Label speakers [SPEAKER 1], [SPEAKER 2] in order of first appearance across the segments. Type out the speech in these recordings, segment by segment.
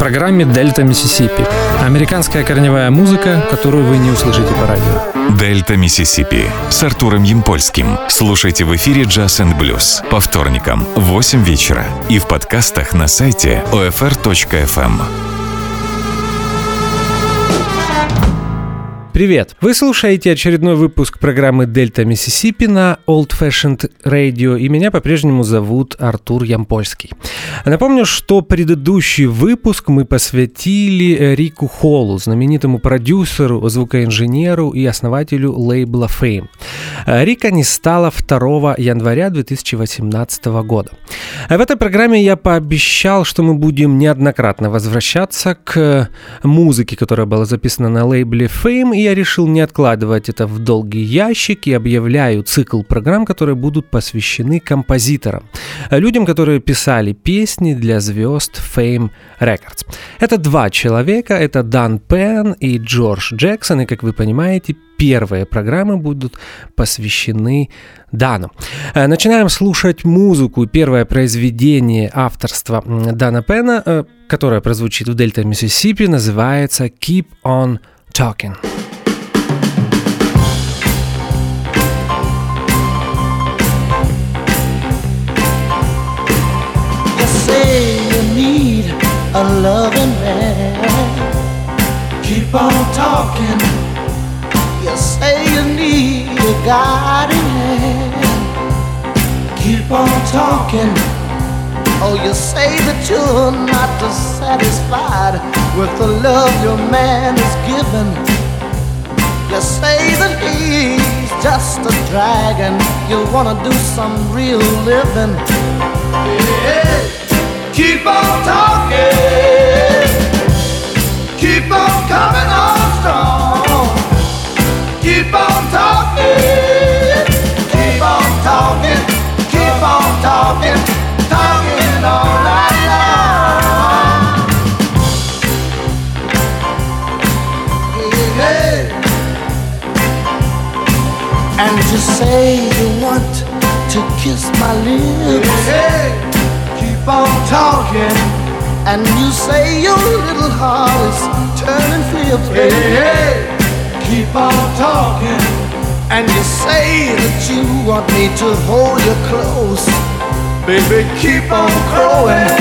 [SPEAKER 1] программе «Дельта Миссисипи». Американская корневая музыка, которую вы не услышите по радио.
[SPEAKER 2] «Дельта Миссисипи» с Артуром Ямпольским. Слушайте в эфире «Джаз энд блюз» по вторникам в 8 вечера и в подкастах на сайте OFR.FM.
[SPEAKER 1] Привет! Вы слушаете очередной выпуск программы «Дельта Миссисипи» на Old Fashioned Radio, и меня по-прежнему зовут Артур Ямпольский. Напомню, что предыдущий выпуск мы посвятили Рику Холлу, знаменитому продюсеру, звукоинженеру и основателю лейбла Fame. Рика не стало 2 января 2018 года. В этой программе я пообещал, что мы будем неоднократно возвращаться к музыке, которая была записана на лейбле Fame, я решил не откладывать это в долгий ящик и объявляю цикл программ, которые будут посвящены композиторам, людям, которые писали песни для звезд Fame Records. Это два человека, это Дан Пен и Джордж Джексон, и, как вы понимаете, первые программы будут посвящены Дану. Э, начинаем слушать музыку. Первое произведение авторства Дана Пена, э, которое прозвучит в Дельта Миссисипи, называется «Keep on Talking».
[SPEAKER 3] A loving man. Keep on talking. You say you need a guiding hand. Keep on talking. Oh, you say that you're not dissatisfied with the love your man is giving. You say that he's just a dragon. You wanna do some real living. Yeah. Keep on say you want to kiss my lips. Yeah keep on talking. And you say your little heart is turning flips, baby. Hey, hey, keep on talking. And you say that you want me to hold you close. Baby, keep on crowing.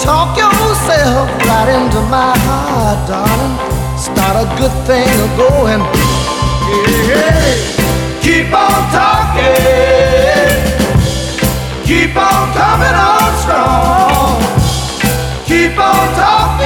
[SPEAKER 3] Talk yourself right into my heart, darling. Start a good thing going. Hey, hey, keep on talking. Keep on coming on strong. Keep on talking.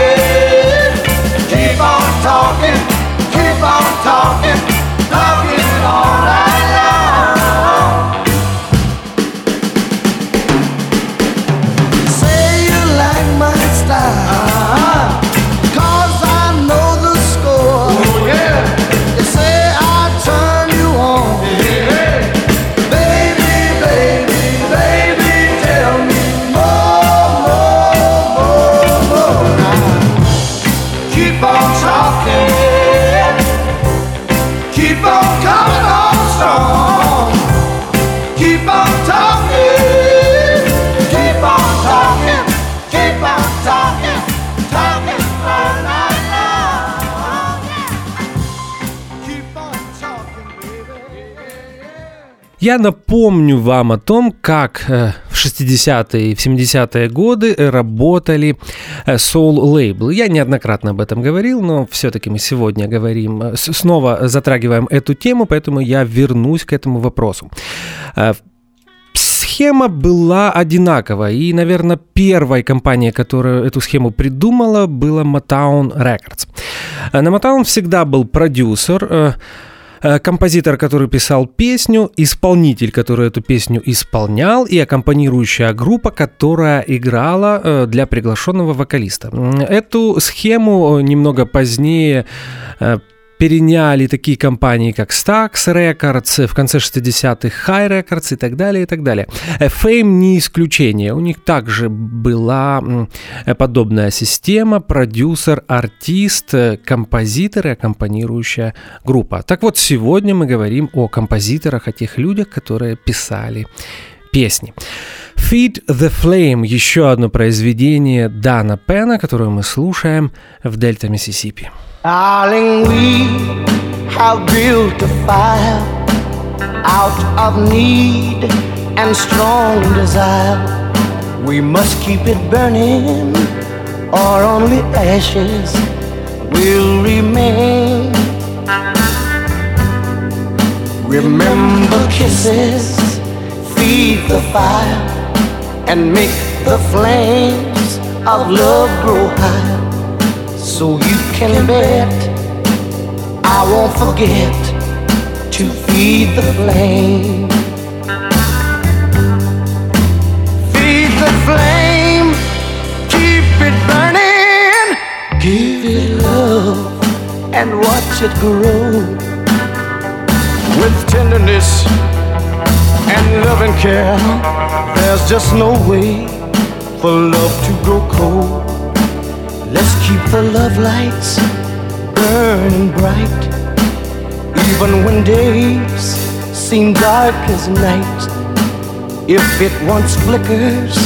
[SPEAKER 1] Я напомню вам о том, как э, в 60-е и в 70-е годы работали соул-лейблы. Я неоднократно об этом говорил, но все-таки мы сегодня говорим, э, снова затрагиваем эту тему, поэтому я вернусь к этому вопросу. Э, Схема была одинакова, и, наверное, первой компанией, которая эту схему придумала, была Motown Records. Э, На Motown всегда был продюсер, э, э, композитор, который писал песню, исполнитель, который эту песню исполнял, и аккомпанирующая группа, которая играла э, для приглашенного вокалиста. Эту схему э, немного позднее э, переняли такие компании, как Stax Records, в конце 60-х High Records и так далее, и так далее. Э, Fame не исключение. У них также была э, подобная система, продюсер, артист, э, композитор и аккомпанирующая группа. Так вот, сегодня мы говорим о композиторах, о тех людях, которые писали песни. Feed the Flame – еще одно произведение Дана Пена, которое мы слушаем в Дельта Миссисипи.
[SPEAKER 3] Darling, we have built a fire out of need and strong desire. We must keep it burning, or only ashes will remain. Remember kisses, feed the fire and make the flames of love grow high. So you can bet I won't forget to feed the flame. Feed the flame, keep it burning, give it love and watch it grow with tenderness and love and care. There's just no way for love to grow cold. Let's keep the love lights burning bright, even when days seem dark as night. If it once flickers,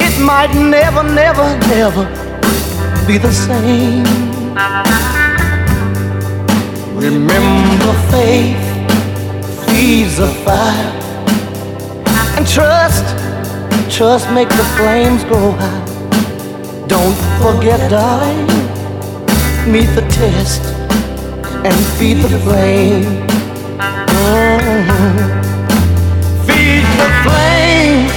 [SPEAKER 3] it might never, never, never be the same. Remember, faith feeds the fire and trust, trust make the flames grow high. Don't forget, darling, meet the test and feed the flame. Mhm. Feed the flame,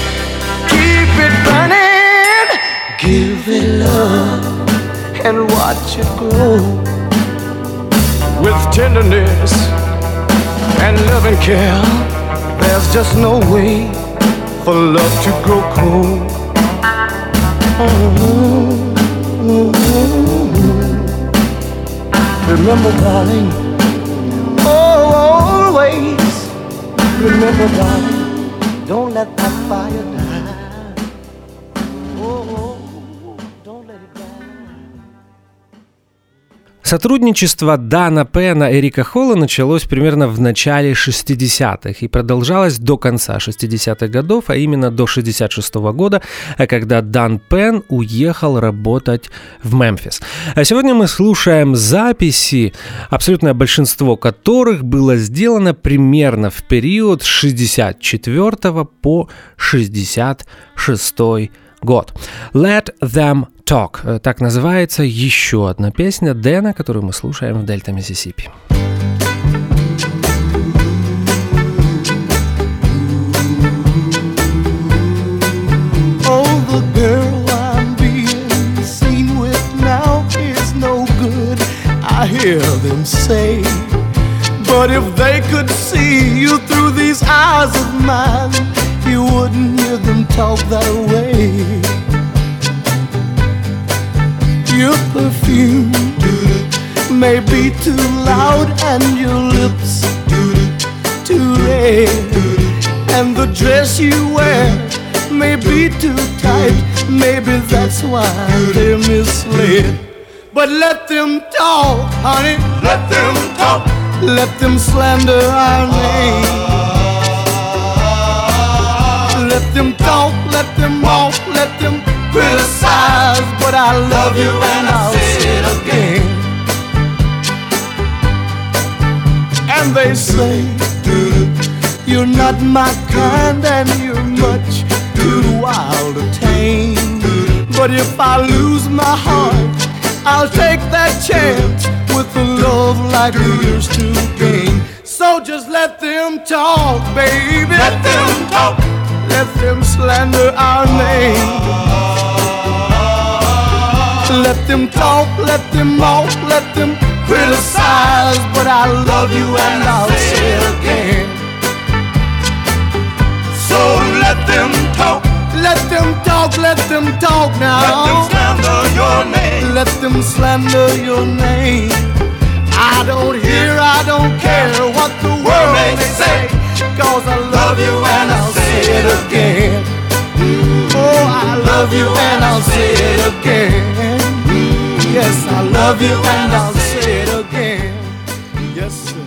[SPEAKER 3] keep it burning, give it love and watch it grow with tenderness and love and care. There's just no way for love to grow cold. Remember, darling, oh, always remember, darling, don't let that fire die.
[SPEAKER 1] Сотрудничество Дана Пена и Эрика Холла началось примерно в начале 60-х и продолжалось до конца 60-х годов, а именно до 66 -го года, когда Дан Пен уехал работать в Мемфис. А сегодня мы слушаем записи, абсолютное большинство которых было сделано примерно в период с 64 по 66 год. Let Them Talk. Э, Так называется еще одна песня Дэна, которую мы слушаем в Дельта Миссисипи.
[SPEAKER 3] Oh. I hear them say. But if they could see you through these eyes of mine, you wouldn't hear them talk that way. Your perfume may be too loud and your lips too red. And the dress you wear may be too tight. Maybe that's why they're misled. But let them talk, honey. Let them talk. Let them slander our oh. name. Let them talk, let them walk, let them criticize. But I love you and I'll say it again. And they say, you're not my kind and you're much too wild to tame. But if I lose my heart, I'll take that chance with a love like yours to gain. So just let them talk, baby. Let them talk. Let them slander our name. Let them talk, let them walk, let them criticize. But I love you and I'll say it again. So let them talk. Let them talk, let them talk now. Let them slander your name. Let them slander your name. I don't hear, I don't care what the world may say. Cause I love you and I'll say it again. Oh, I love you and I'll say it again. Yes, I love you and I'll say it again. Yes, sir.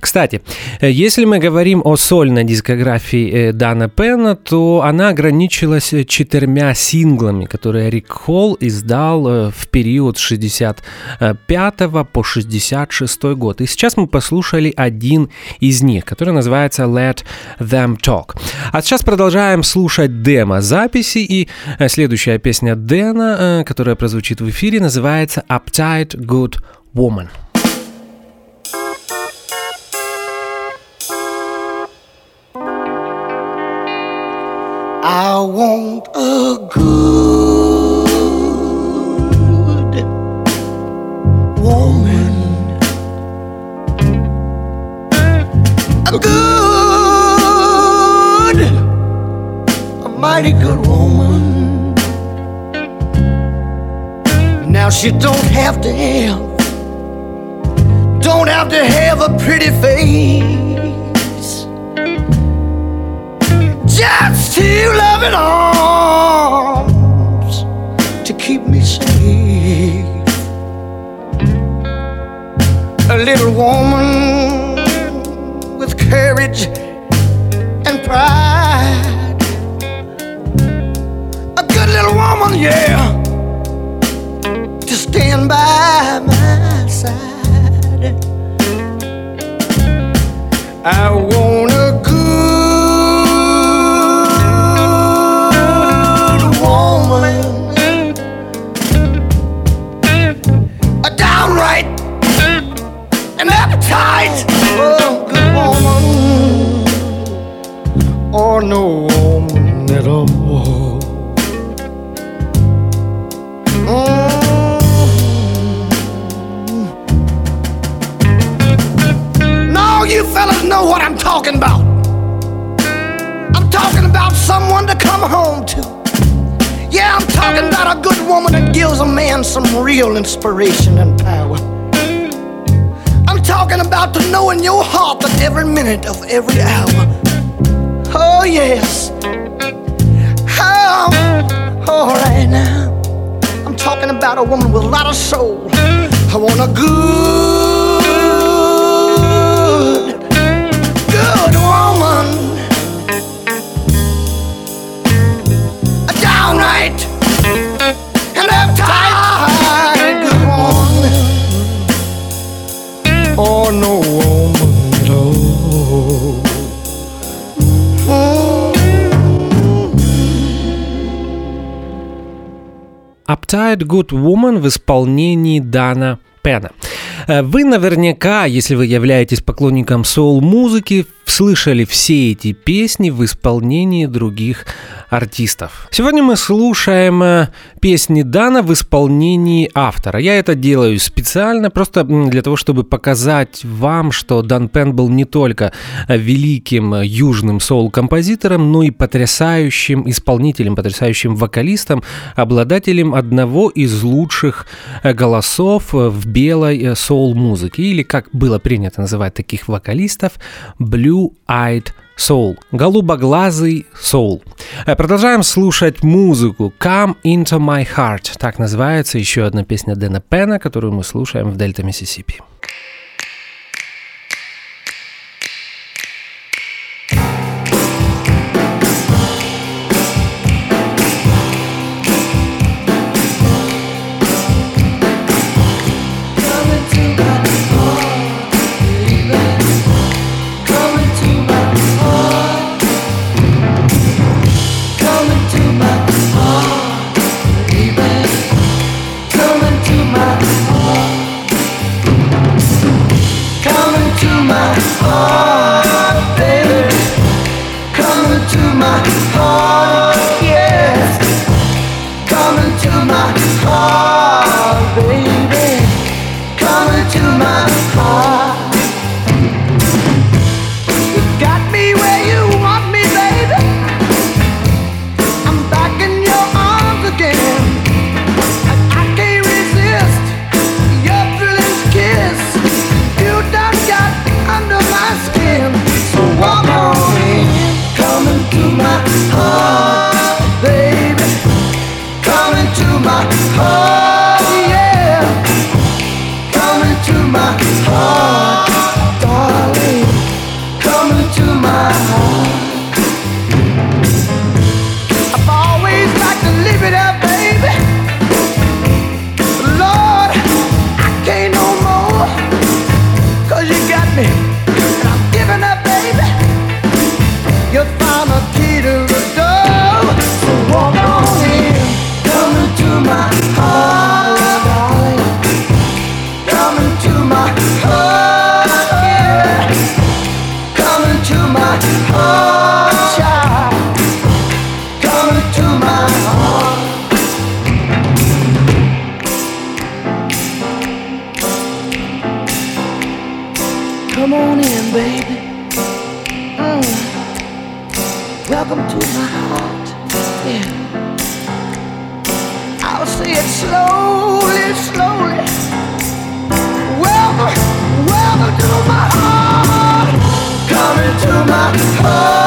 [SPEAKER 1] Кстати, э, если мы говорим о сольной дискографии э, Дана Пена, то она ограничилась э, четырьмя синглами, которые Рик Холл издал в период с 65 по 66 год. И сейчас мы послушали один из них, который называется Let Them Talk. А сейчас продолжаем слушать демо записи, и следующая песня Дэна, которая прозвучит в эфире, называется Uptight Good Woman.
[SPEAKER 3] I want a good woman, a good, a mighty good woman. Now she don't have to have, don't have to have a pretty face. Just two loving arms to keep me safe. A little woman with courage and pride. A good little woman, yeah, to stand by my side. I want no woman at all. You fellas know what I'm talking about. I'm talking about someone to come home to. Yeah, I'm talking about a good woman that gives a man some real inspiration and power I'm talking about to know in your heart that every minute of every hour. Yes. Oh, all right now. I'm talking about a woman with a lot of soul. I want a good, Uptight
[SPEAKER 1] Good Woman в исполнении Дана Пена. Э, вы наверняка, если вы являетесь поклонником соул-музыки, слышали все эти песни в исполнении других артистов. Сегодня мы слушаем э, песни Дана в исполнении автора. Я это делаю специально, просто для того, чтобы показать вам, что Дан Пен был не только э, великим южным соул-композитором, но и потрясающим исполнителем, потрясающим вокалистом, обладателем одного из лучших голосов в белой соул-музыке, или, как было принято называть таких вокалистов, Blue-Eyed Soul, голубоглазый soul. Э, продолжаем слушать музыку Come Into My Heart, так называется еще одна песня Дэна Пена, которую мы слушаем в Дельта Миссисипи.
[SPEAKER 3] Welcome to my heart. Yeah. I'll say it slowly, slowly. Welcome, welcome to my heart. Come into my heart.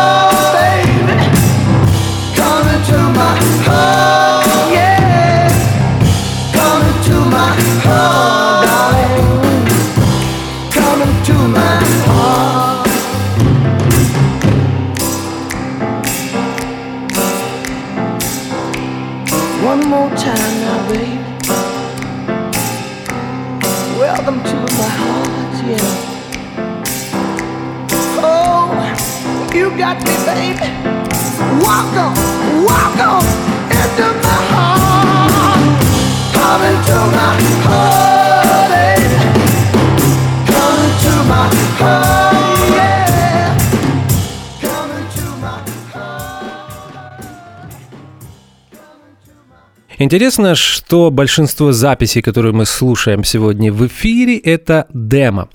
[SPEAKER 1] Интересно, что большинство записей, которые мы слушаем сегодня в эфире, это демо.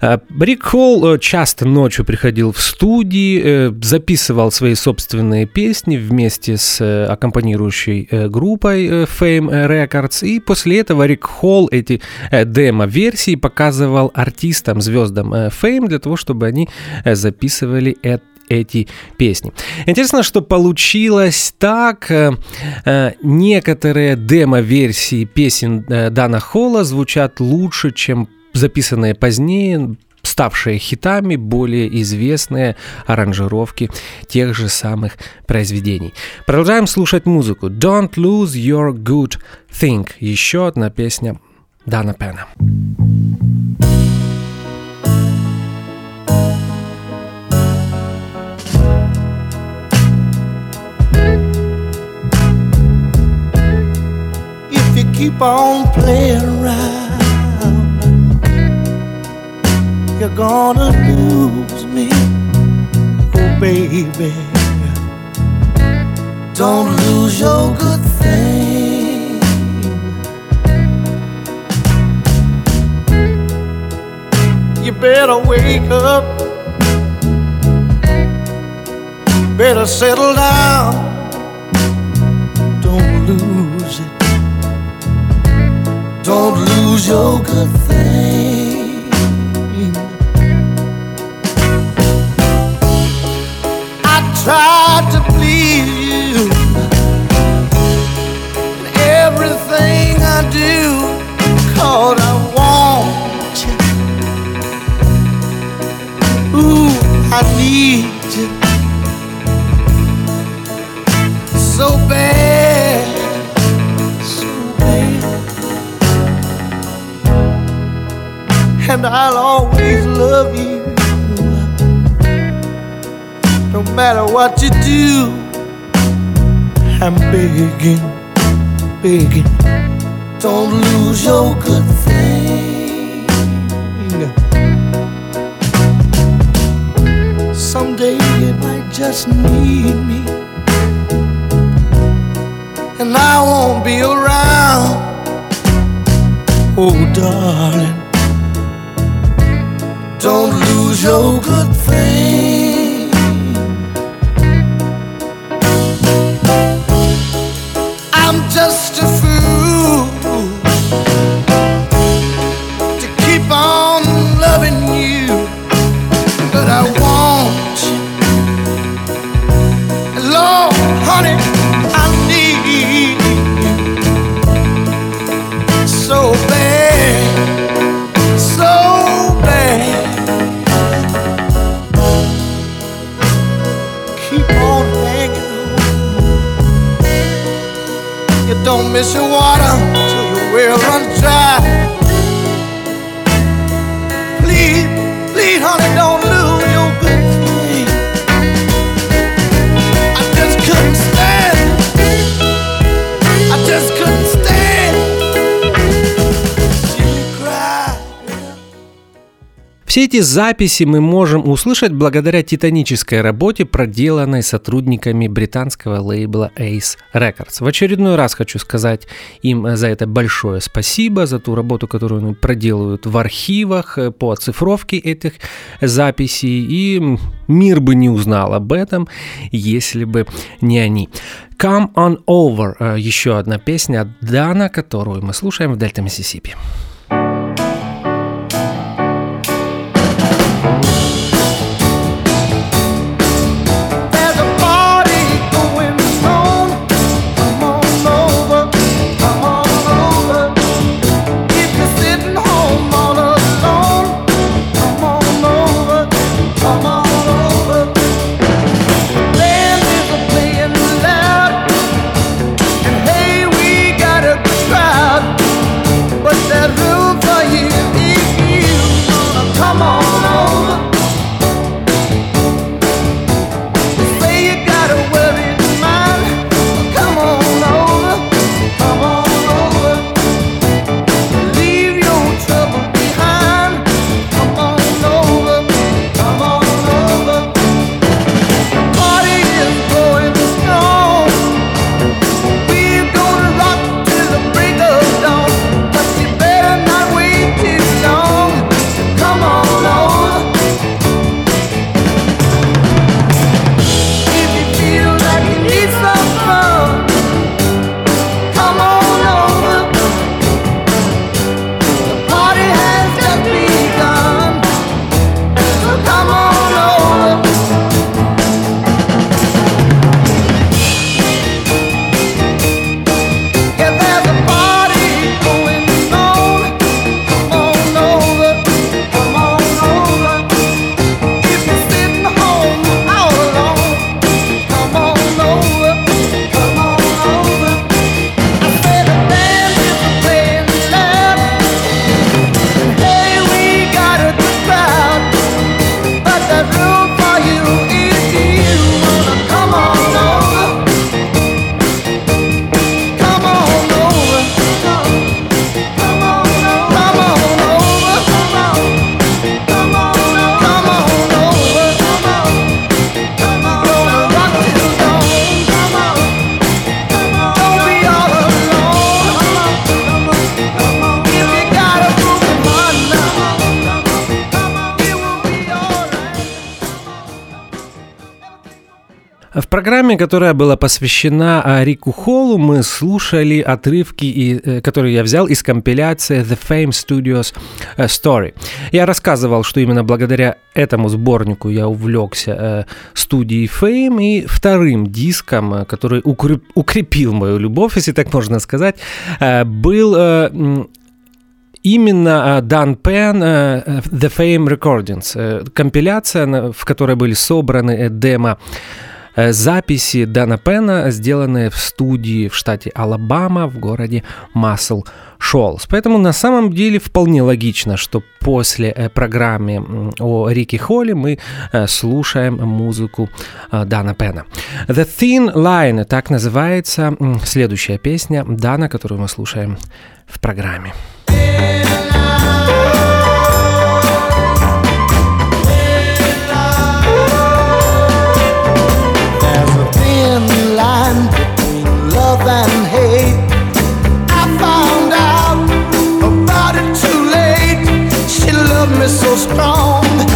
[SPEAKER 1] Э, Рик Холл э, часто ночью приходил в студии, э, записывал свои собственные песни вместе с аккомпанирующей группой Fame Records, и после этого Рик Холл эти демо-версии показывал артистам, звездам Fame для того, чтобы они записывали это эти песни. Интересно, что получилось так. Некоторые демо-версии песен Дана Холла звучат лучше, чем записанные позднее, ставшие хитами, более известные аранжировки тех же самых произведений. Продолжаем слушать музыку. Don't lose your good thing. Еще одна песня Дана Пена.
[SPEAKER 3] keep on playing around, gonna lose me, oh baby. Don't lose your good thing. You better wake up, better settle down. Don't lose it. Don't lose your good thing. Tried to please you in everything I do, cause I want you. Ooh, I need you so bad, so bad. and I'll always love you. Matter what you do, I'm begging, begging. Don't lose your good thing. Someday you might just need me, and I won't be around. Oh, darling. Don't lose your good thing. Эти записи мы можем услышать благодаря титанической работе, проделанной сотрудниками британского лейбла Ace Records. В очередной раз хочу сказать им за это большое спасибо, за ту работу, которую они проделывают в архивах э, по оцифровке этих записей. И мир бы не узнал об этом, если бы не они. Come on over, э, еще одна песня от Дана, которую мы слушаем в Дельта Миссисипи. Которая была посвящена а, Рику Холлу, мы слушали отрывки, э, которые я взял из компиляции The Fame Studios э, Story. Я рассказывал, что именно благодаря этому сборнику я увлекся э, студией Fame и вторым диском, который укрепил мою любовь, если так можно сказать, был именно Дан Пен The Fame Recordings, компиляция, в которой были собраны демо записи Дана Пена, сделанные в студии в штате Алабама в городе Масл Шолс. Поэтому на самом деле вполне логично, что после э, программы о Рике Холле мы э, слушаем музыку Дана Пена. The Thin Line, так называется следующая песня Дана, которую мы слушаем в программе.
[SPEAKER 4] Love has turned to hate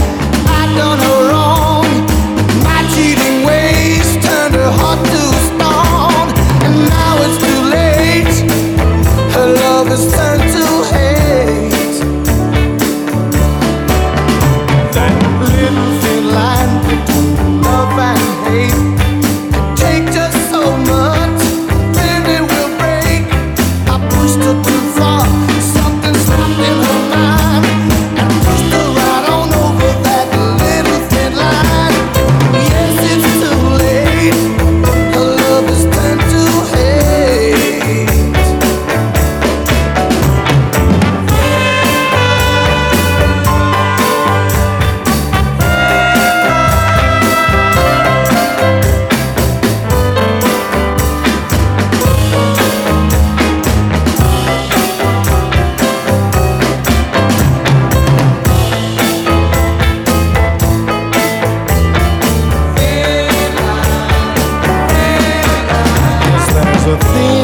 [SPEAKER 4] nothing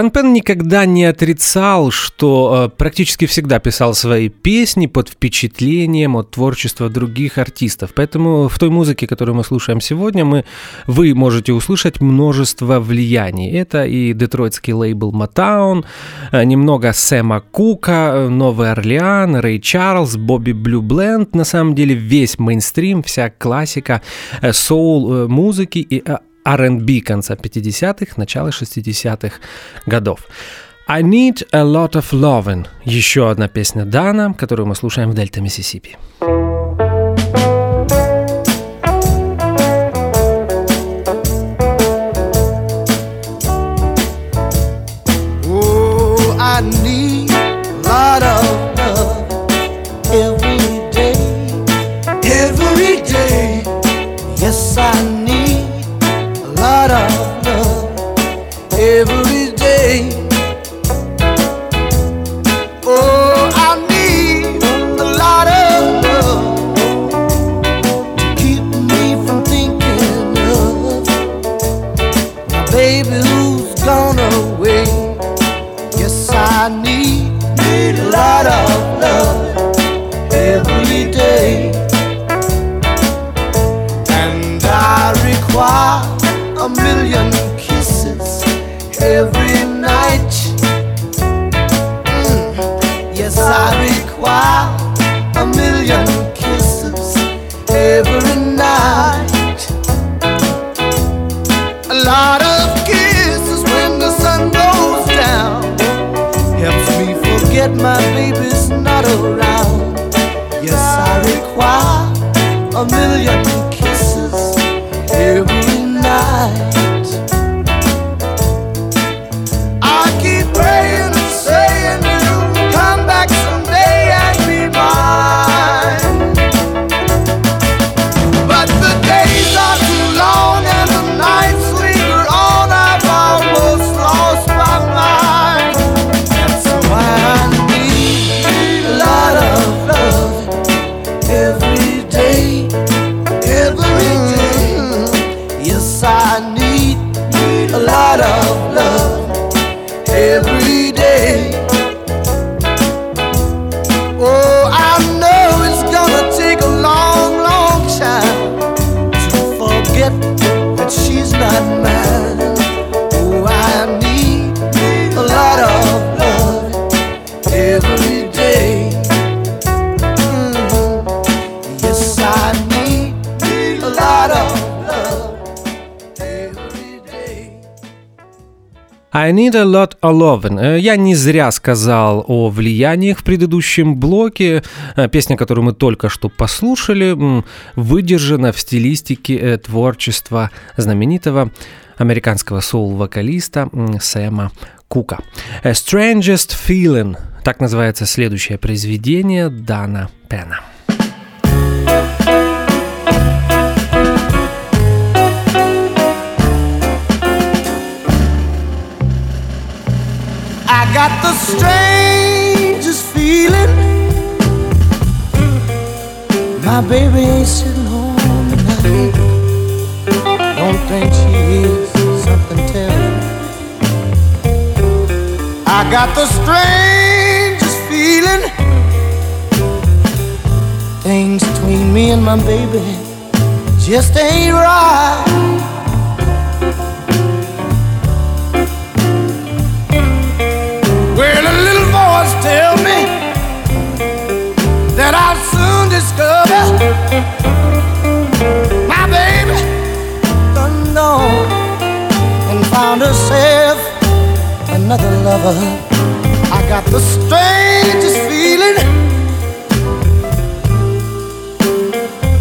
[SPEAKER 1] Дан Пен никогда не отрицал, что э, практически всегда писал свои песни под впечатлением от творчества других артистов. Поэтому в той музыке, которую мы слушаем сегодня, мы, вы можете услышать множество влияний. Это и детройтский лейбл Motown, э, немного Сэма Кука, э, Новый Орлеан, Рэй Чарльз, Бобби Блю Бленд. На самом деле весь мейнстрим, вся классика э, соул э, и э, R&B конца 50-х, начала 60-х годов. I Need a Lot of Lovin' – еще одна песня Дана, которую мы слушаем в Дельта Миссисипи.
[SPEAKER 3] Oh, A lot of
[SPEAKER 1] lovin'. Э, Я не зря сказал о влияниях в предыдущем блоке. Э, Песня, которую мы только что послушали, выдержана в стилистике э, творчества знаменитого американского соул-вокалиста Сэма Кука. A Strangest Feeling. Так называется следующее произведение Дана Пена.
[SPEAKER 3] Got the strangest feeling. My baby ain't sitting home tonight. Don't think she is. Something tell me. I got the strangest feeling. Things between me and my baby just ain't right. Little tell me that I'll soon discover my baby gone and found herself another lover. I got the strangest feeling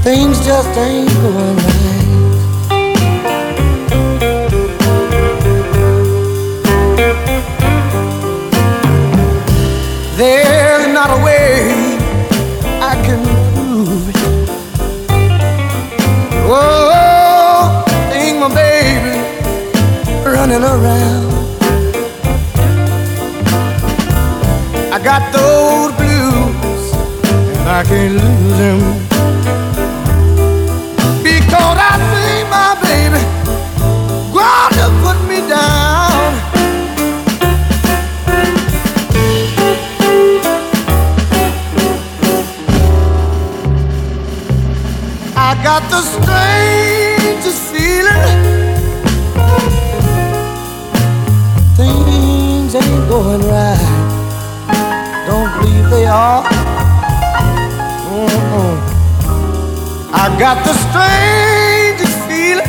[SPEAKER 3] things just ain't going right. Running around. I got those blues and I can't lose them got the strangest feeling.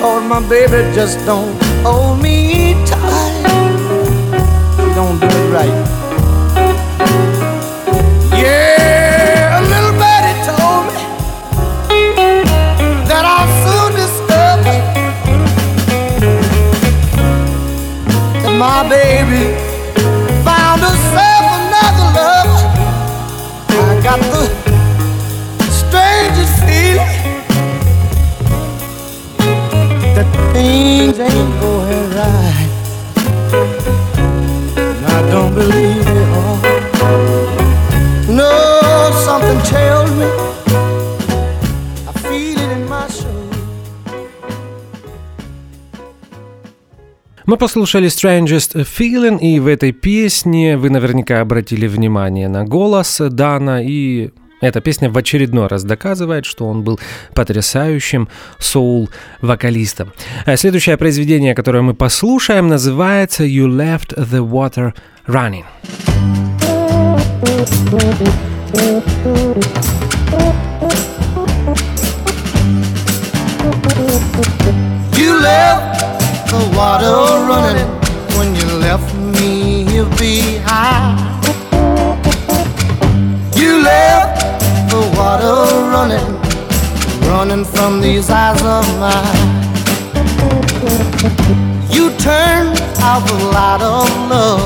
[SPEAKER 3] Cause my baby just don't hold me tight. She don't do it right. Yeah, a little told me that I'll soon discover that my baby things ain't going right. And I don't believe they are. No, something tells me I feel it in my soul.
[SPEAKER 1] Мы послушали Strangest Feeling, и в этой песне вы наверняка обратили внимание на голос Дана, и эта песня в очередной раз доказывает, что он был потрясающим соул-вокалистом. А Следующее произведение, которое мы послушаем, называется «You Left the Water Running».
[SPEAKER 3] You left the water running when you left me here behind. Water running, running from these eyes of mine. You turned out the light of love,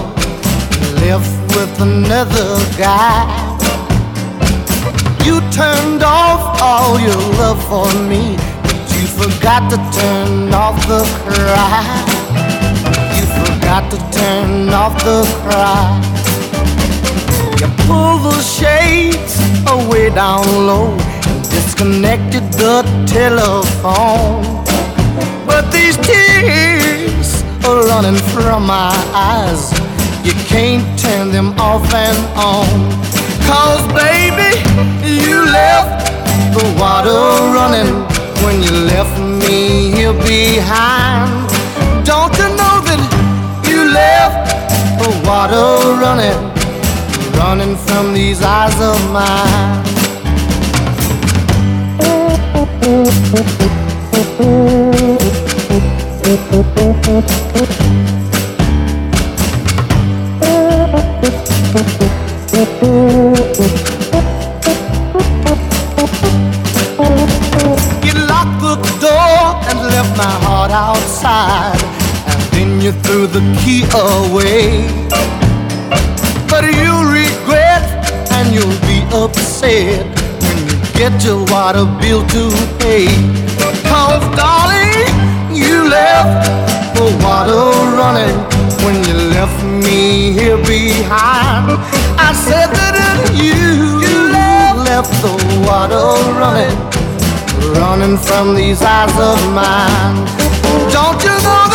[SPEAKER 3] left with another guy. You turned off all your love for me, but you forgot to turn off the cry. You forgot to turn off the cry. You pulled the shades away down low and disconnected the telephone. But these tears are running from my eyes. You can't turn them off and on. Cause baby, you left the water running when you left me here behind. Don't you know that you left the water running, running from these eyes of mine? You locked the door and left my heart outside, and then you threw the key away. You'll be upset when you get your water bill to pay. Cause darling, you left the water running when you left me here behind. I said that you, you left the water running, running from these eyes of mine. Don't you know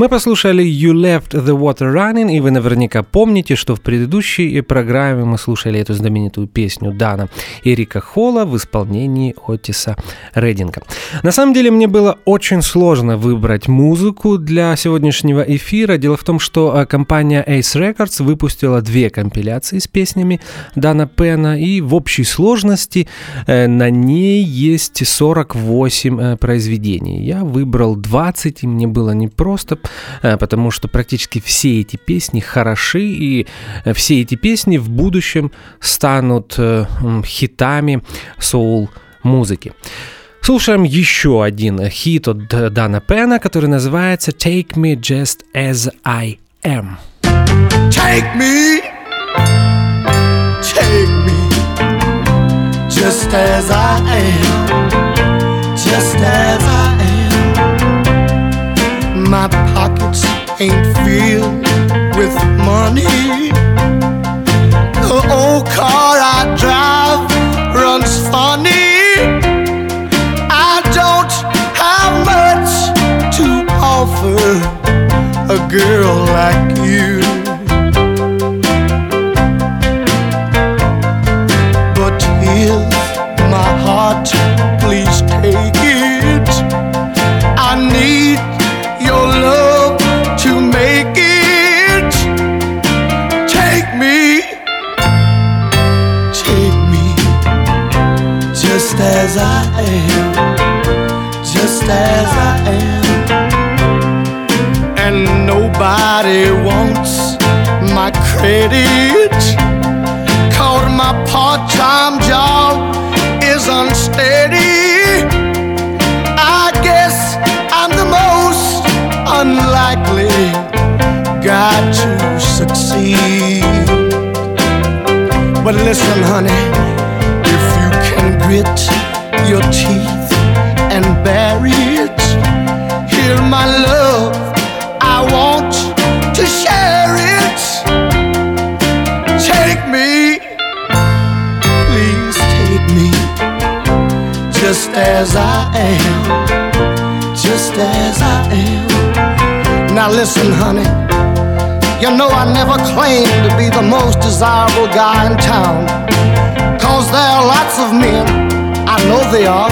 [SPEAKER 1] Мы послушали You Left the Water Running, и вы наверняка помните, что в предыдущей программе мы слушали эту знаменитую песню Дана Эрика Холла в исполнении Отиса Рединга. На самом деле мне было очень сложно выбрать музыку для сегодняшнего эфира. Дело в том, что э, компания Ace Records выпустила две компиляции с песнями Дана Пена, и в общей сложности э, на ней есть 48 э, произведений. Я выбрал 20, и мне было непросто, потому что практически все эти песни хороши, и э, все эти песни в будущем станут э, хитами соул-музыки. Слушаем еще один хит от Дана Пена, который называется «Take Me Just As I Am».
[SPEAKER 3] Take me, take me, just as I am, just as I am. My pockets ain't filled with money. The old car I drive runs funny. I don't have much to offer a girl like you. Nobody wants my credit. Cause my part-time job is unsteady. I guess I'm the most unlikely guy to succeed. But listen, honey, if you can grit your teeth and bear it, hear my love, as I am, just as I am. Now listen, honey. You know I never claimed to be the most desirable guy in town. Cause there are lots of men, I know they are,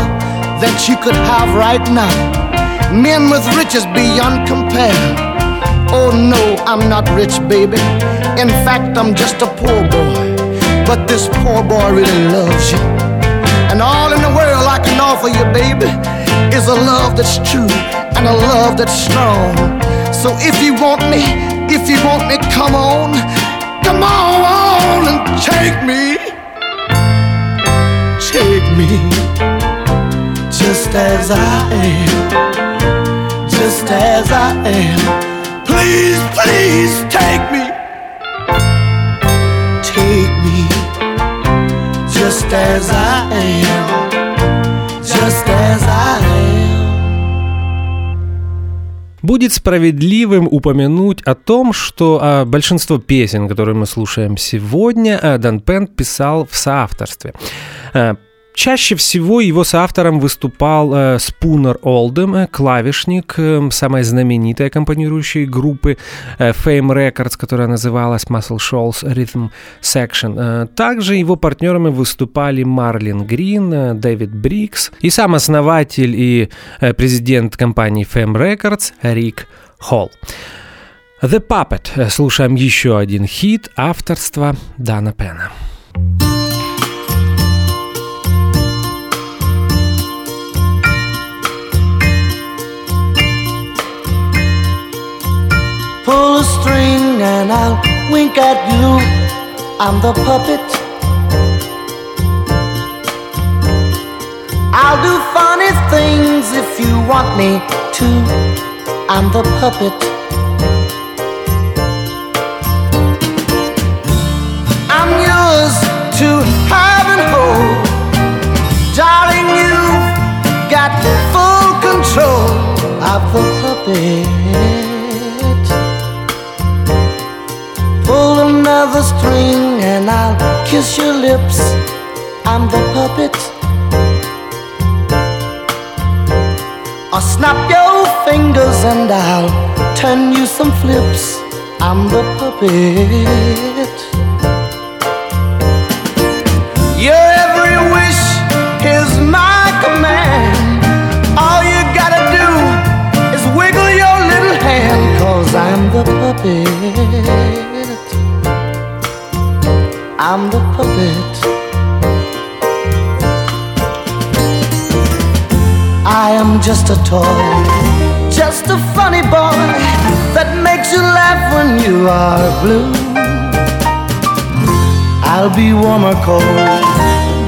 [SPEAKER 3] that you could have right now. Men with riches beyond compare. Oh no, I'm not rich, baby. In fact, I'm just a poor boy. But this poor boy really loves you. Can offer you, baby, is a love that's true and a love that's strong. So if you want me, if you want me, come on, come on and take me, take me, just as I am, just as I am. Please, please take me, take me, just as I am, just as I.
[SPEAKER 1] Будет справедливым упомянуть о том, что а, большинство песен, которые мы слушаем сегодня, а, Дан Пен писал в соавторстве. А, Чаще всего его соавтором выступал э, Спунер Олдем, э, клавишник э, самой знаменитой аккомпанирующей группы э, Fame Records, которая называлась Muscle Shoals Rhythm Section. Э, также его партнерами выступали Марлин Грин, э, Дэвид Брикс и сам основатель и э, президент компании Fame Records Рик Холл. The Puppet. Э, Слушаем еще один хит авторства Дана Пена.
[SPEAKER 3] And I'll wink at you. I'm the puppet. I'll do funny things if you want me to. I'm the puppet. I'm yours to have and hold. Darling, you've got full control of the puppet. Pull another string and I'll kiss your lips. I'm the puppet. I'll snap your fingers and I'll turn you some flips. I'm the puppet. Are blue. I'll be warm or cold,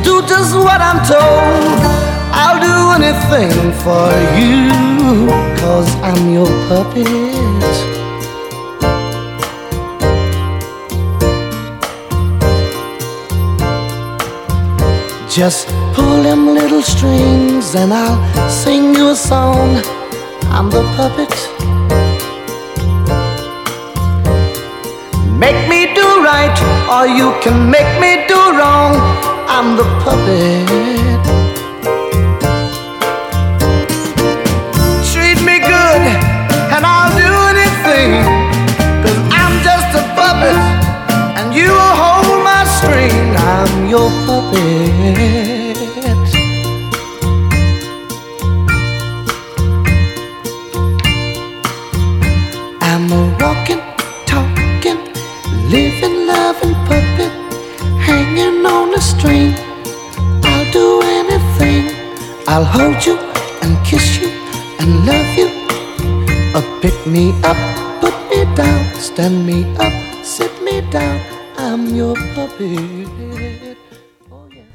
[SPEAKER 3] do just what I'm told. I'll do anything for you, cause I'm your puppet. Just pull them little strings and I'll sing you a song. I'm the puppet. You can make me do wrong. I'm the puppet.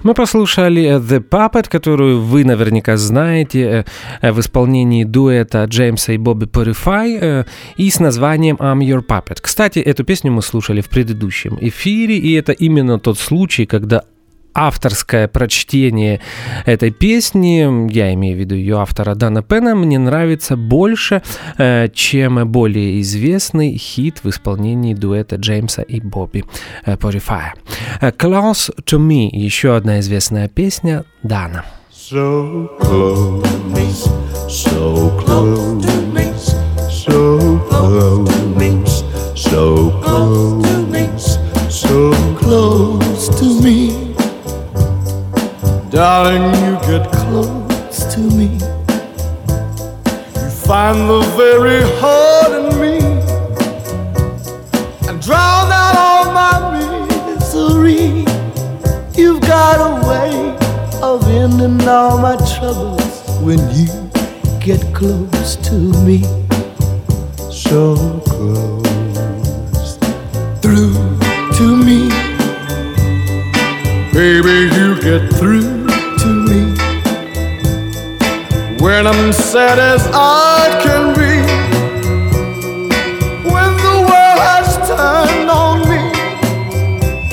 [SPEAKER 1] Мы послушали The Puppet, которую вы наверняка знаете э, в исполнении дуэта Джеймса и Бобби Purify э, и с названием I'm Your Puppet. Кстати, эту песню мы слушали в предыдущем эфире, и это именно тот случай, когда авторское прочтение этой песни, я имею в виду ее автора Дана Пена, мне нравится больше, э, чем более известный хит в исполнении дуэта Джеймса и Бобби э, Порифая. Э, Close to Me, еще одна известная песня Дана.
[SPEAKER 5] So close, so close, so close, so close, so close to me. Darling, you get close
[SPEAKER 3] to me.
[SPEAKER 5] You find the very heart in me and drown out all my
[SPEAKER 3] misery. You've got a way of ending all my troubles when you get close to me.
[SPEAKER 5] So close
[SPEAKER 3] through to me.
[SPEAKER 5] Baby, you get through when I'm sad as I can be. When the world has turned on me,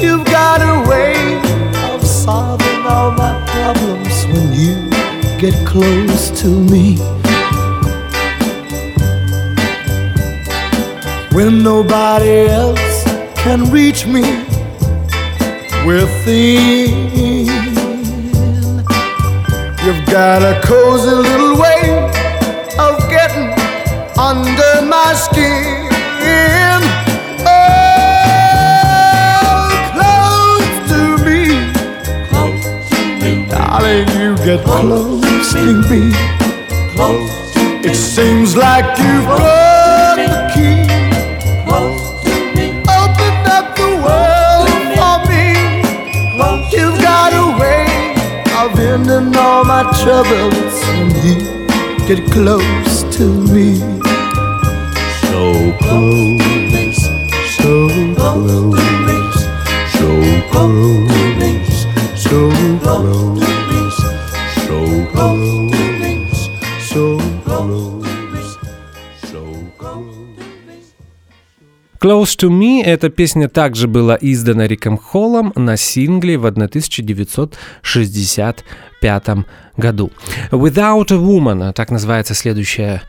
[SPEAKER 3] you've got a way of solving all my problems when you get close to me. When nobody else can reach me within
[SPEAKER 5] You've got a cozy little way of getting under my skin. Oh, close to me.
[SPEAKER 3] Close to me.
[SPEAKER 5] Darling, you get close to me.
[SPEAKER 3] Close
[SPEAKER 5] It seems like you've got ending all my troubles
[SPEAKER 3] when you get close to me.
[SPEAKER 5] So close, so close, so close, so close, so close, so close, close.
[SPEAKER 1] Close to Me эта песня также была издана Риком Холлом на сингле в 1965 году. Without a Woman, так называется следующее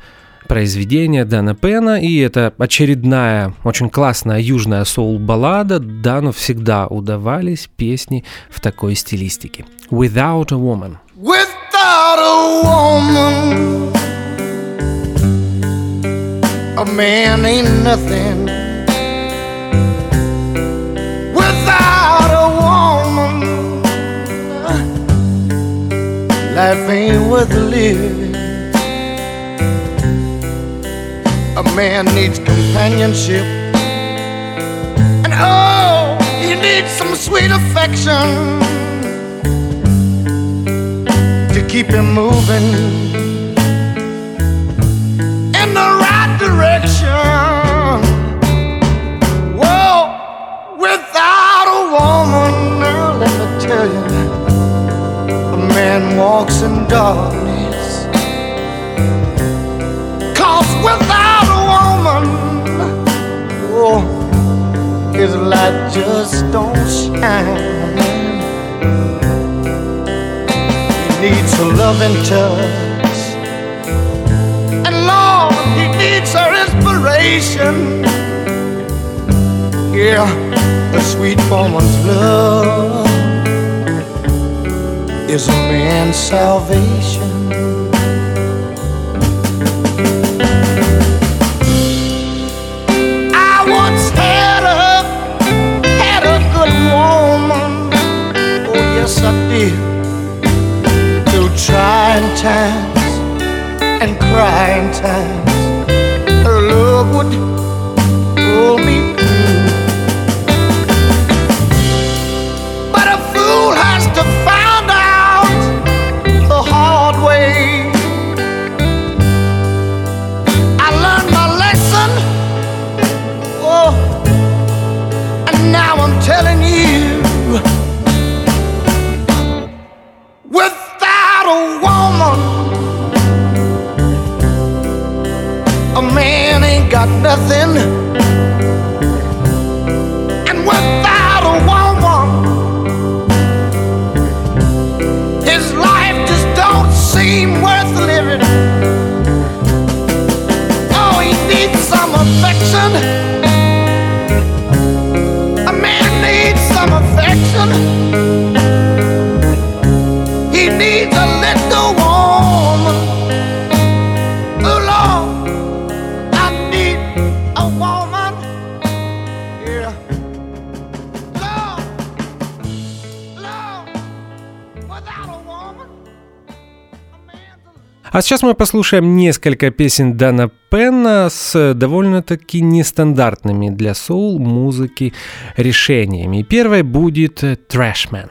[SPEAKER 1] произведение Дана Пена, и это очередная, очень классная южная соул-баллада. Дану всегда удавались песни в такой стилистике. Without a Woman.
[SPEAKER 3] Without a woman, a man ain't nothing. Life ain't worth living. A man needs companionship, and oh, he needs some sweet affection to keep him moving just don't shine. He needs a loving touch. And Lord, he needs her inspiration. Yeah, a sweet woman's love is a man's salvation. Yes, I did. Through trying times and crying times, her love would got nothing. And without
[SPEAKER 1] А сейчас мы послушаем несколько песен Дана Пенна с довольно-таки нестандартными для соул музыки решениями. Первой будет
[SPEAKER 3] trash man.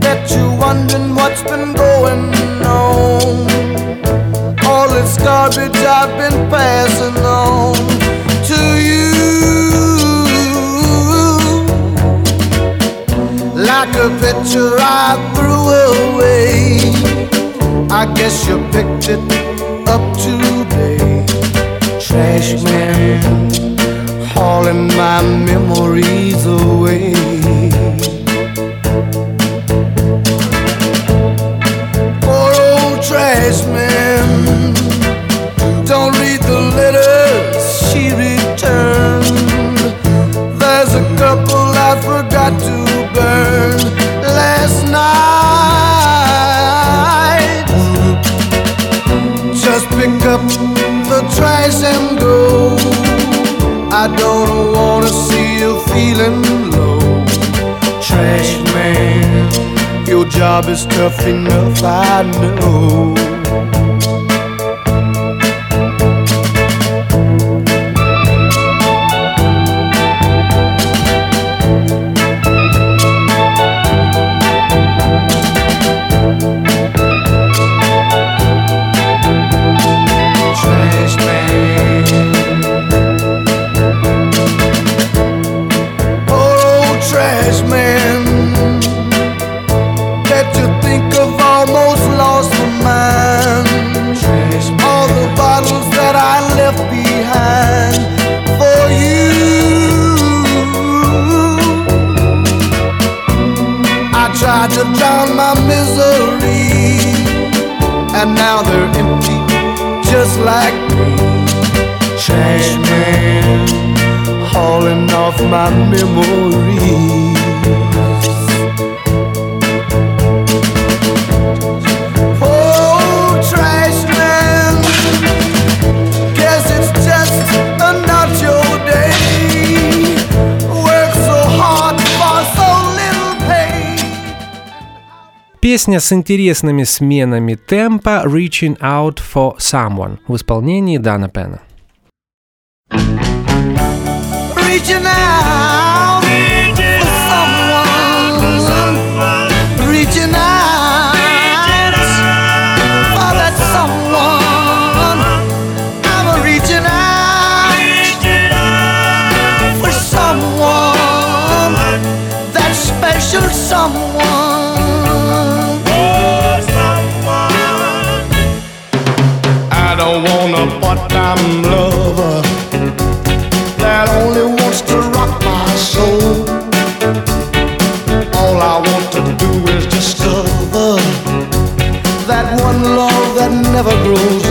[SPEAKER 3] Bet you wondering what's been going garbage I've been passing on to you. Like a picture I threw away. I guess you picked it up today. Trash man hauling my memories away. I forgot to burn last night. Just pick up the trash and go. I don't wanna see you feeling low. Trash man, your job is tough enough, I know. Pay.
[SPEAKER 1] Песня с интересными сменами темпа «Reaching Out for Someone» в исполнении Дана Пена.
[SPEAKER 3] Reaching out for someone, reaching out for that someone. I'm reaching out for someone, that special someone. I don't want a part-time lover never grows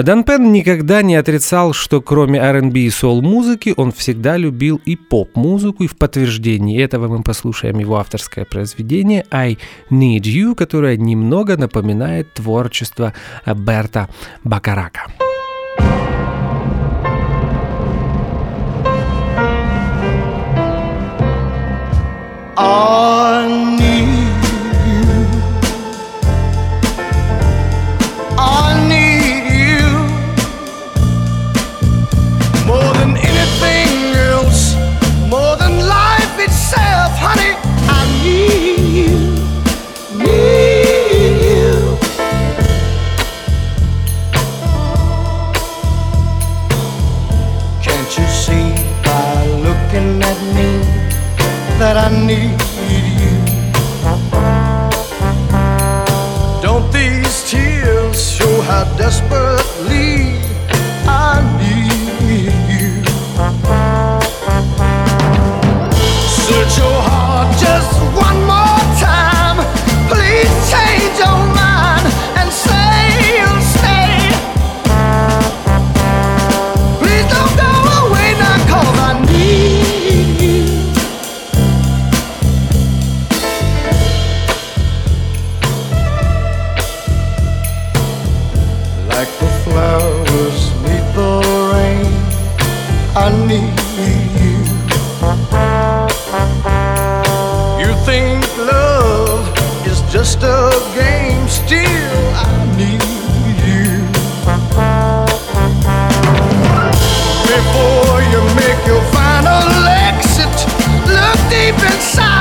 [SPEAKER 1] Э, Дан Пен никогда не отрицал, что кроме R&B и соул-музыки он всегда любил и поп-музыку, и в подтверждении этого мы послушаем его авторское произведение «I Need You», которое немного напоминает творчество Берта Бакарака.
[SPEAKER 3] On desperately best a game. still I need you. Before you make your final exit, look deep inside.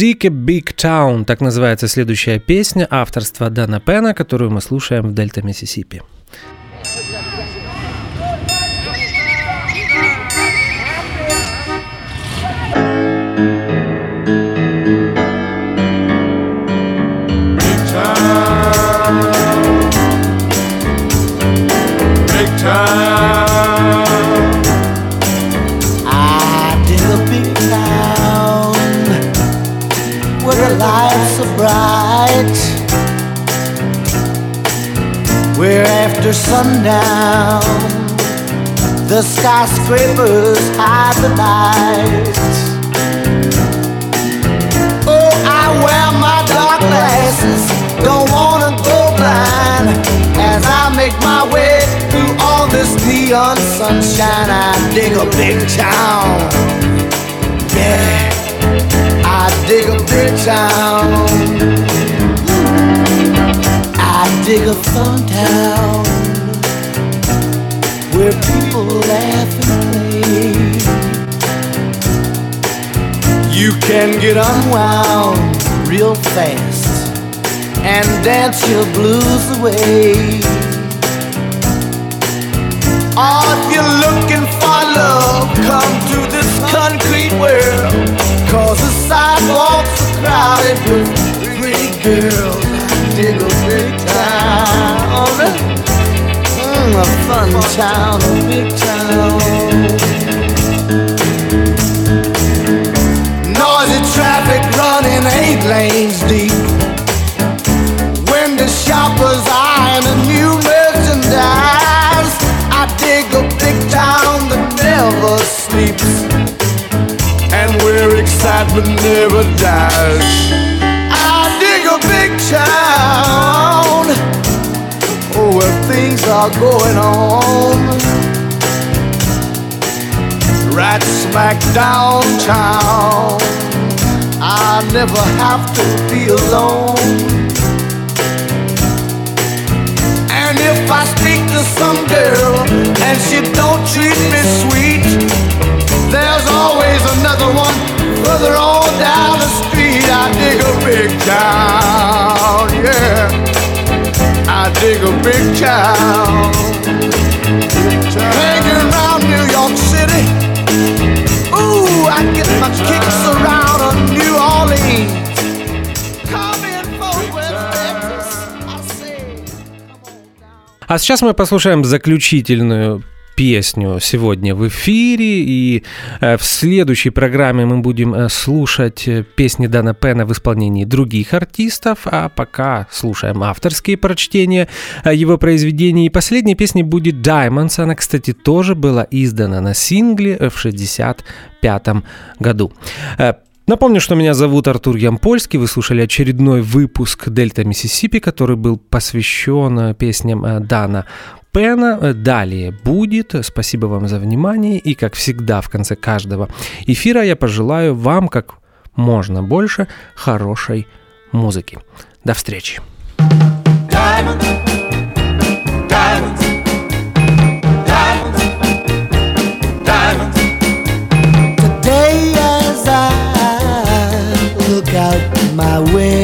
[SPEAKER 1] Dick a Big Town, так называется следующая песня авторства Дана Пена, которую мы слушаем в Дельта Миссисипи.
[SPEAKER 3] Get unwound real fast and dance your blues away. Oh, if you're looking for love, come to this concrete world. Cause the sidewalks are crowded with pretty girls. Dig a big town. Mm, a fun town, a big town. Sleeps, and where excitement never dies. I dig a big town, oh, where things are going on right smack downtown. I never have to be alone. And if I speak to some girl and she don't treat me sweet, there's always another one further on down the street. I dig a big town, yeah. I dig a big town. Hanging around New York City. Ooh, I get my kicks around New Orleans.
[SPEAKER 1] А сейчас мы послушаем заключительную песню сегодня в эфире, и э, в следующей программе мы будем э, слушать э, песни Дана Пена в исполнении других артистов, а пока слушаем авторские прочтения его произведений. И последней песней будет Diamonds, она, кстати, тоже была издана на сингле в 65 году. Напомню, что меня зовут Артур Ямпольский. Вы слушали очередной выпуск «Дельта Миссисипи», который был посвящен песням Дана Пена. Э, Далее будет. Спасибо вам за внимание. И, как всегда, в конце каждого эфира я пожелаю вам как можно больше хорошей музыки. До встречи.
[SPEAKER 6] Diamonds, diamonds, diamonds, diamonds.
[SPEAKER 3] Today, as I look out my window,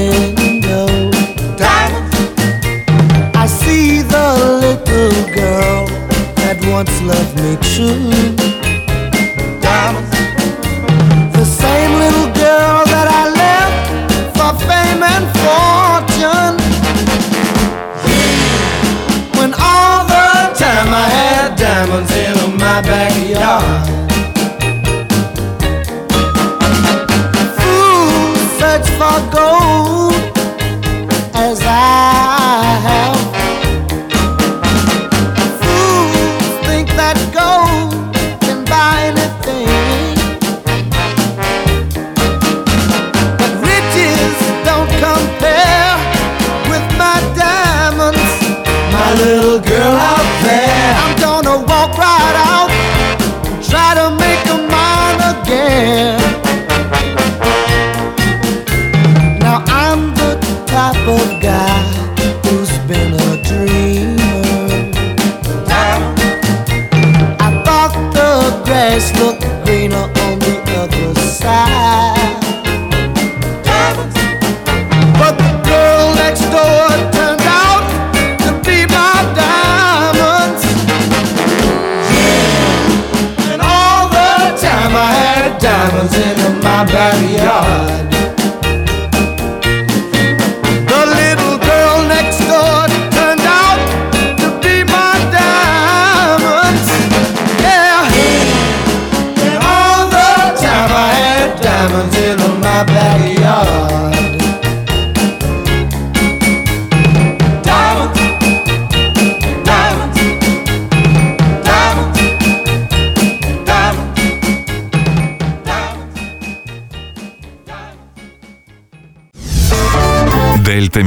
[SPEAKER 3] once loved me true.
[SPEAKER 6] diamonds,
[SPEAKER 3] The same little girl that I left for fame and fortune. When all the time I had diamonds in my backyard.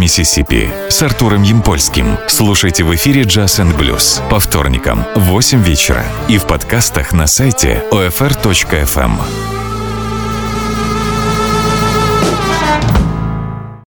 [SPEAKER 2] Миссисипи» с Артуром Ямпольским. Слушайте в эфире «Джаз энд Блюз» по вторникам в 8 вечера и в подкастах на сайте OFR.FM.